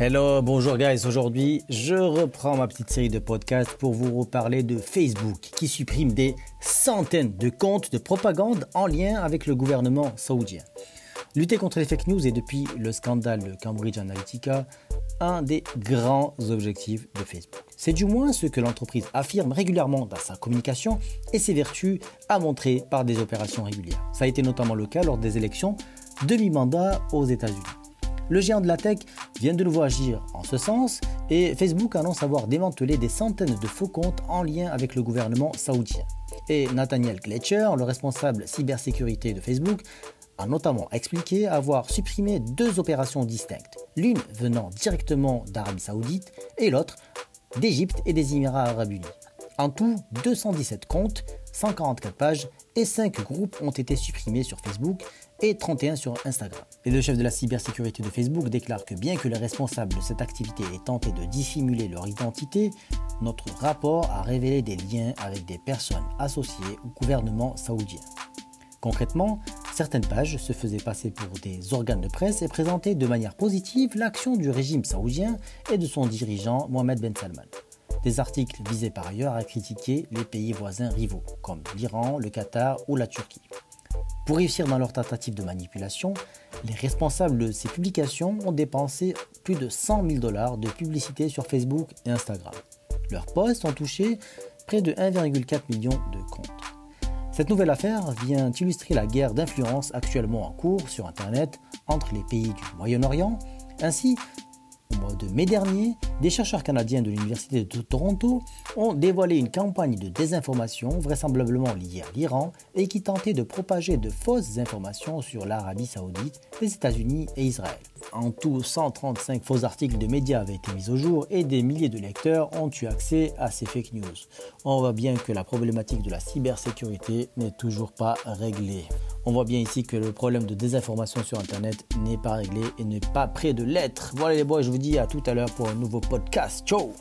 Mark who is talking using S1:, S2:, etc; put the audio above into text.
S1: Hello, bonjour guys. Aujourd'hui, je reprends ma petite série de podcasts pour vous reparler de Facebook qui supprime des centaines de comptes de propagande en lien avec le gouvernement saoudien. Lutter contre les fake news est depuis le scandale de Cambridge Analytica un des grands objectifs de Facebook. C'est du moins ce que l'entreprise affirme régulièrement dans sa communication et ses vertus à montrer par des opérations régulières. Ça a été notamment le cas lors des élections demi-mandat aux États-Unis. Le géant de la tech vient de nouveau agir en ce sens et Facebook annonce avoir démantelé des centaines de faux comptes en lien avec le gouvernement saoudien. Et Nathaniel Gletcher, le responsable cybersécurité de Facebook, a notamment expliqué avoir supprimé deux opérations distinctes, l'une venant directement d'Arabie saoudite et l'autre d'Égypte et des Émirats arabes unis. En tout, 217 comptes, 144 pages et 5 groupes ont été supprimés sur Facebook et 31 sur Instagram. Les deux chefs de la cybersécurité de Facebook déclarent que bien que les responsables de cette activité aient tenté de dissimuler leur identité, notre rapport a révélé des liens avec des personnes associées au gouvernement saoudien. Concrètement, certaines pages se faisaient passer pour des organes de presse et présentaient de manière positive l'action du régime saoudien et de son dirigeant Mohamed Ben Salman. Des articles visaient par ailleurs à critiquer les pays voisins rivaux, comme l'Iran, le Qatar ou la Turquie. Pour réussir dans leur tentative de manipulation, les responsables de ces publications ont dépensé plus de 100 000 dollars de publicité sur Facebook et Instagram. Leurs posts ont touché près de 1,4 million de comptes. Cette nouvelle affaire vient illustrer la guerre d'influence actuellement en cours sur Internet entre les pays du Moyen-Orient, ainsi au mois de mai dernier, des chercheurs canadiens de l'Université de Toronto ont dévoilé une campagne de désinformation vraisemblablement liée à l'Iran et qui tentait de propager de fausses informations sur l'Arabie saoudite, les États-Unis et Israël. En tout, 135 faux articles de médias avaient été mis au jour et des milliers de lecteurs ont eu accès à ces fake news. On voit bien que la problématique de la cybersécurité n'est toujours pas réglée. On voit bien ici que le problème de désinformation sur Internet n'est pas réglé et n'est pas prêt de l'être. Voilà les boys, je vous dis à tout à l'heure pour un nouveau podcast. Ciao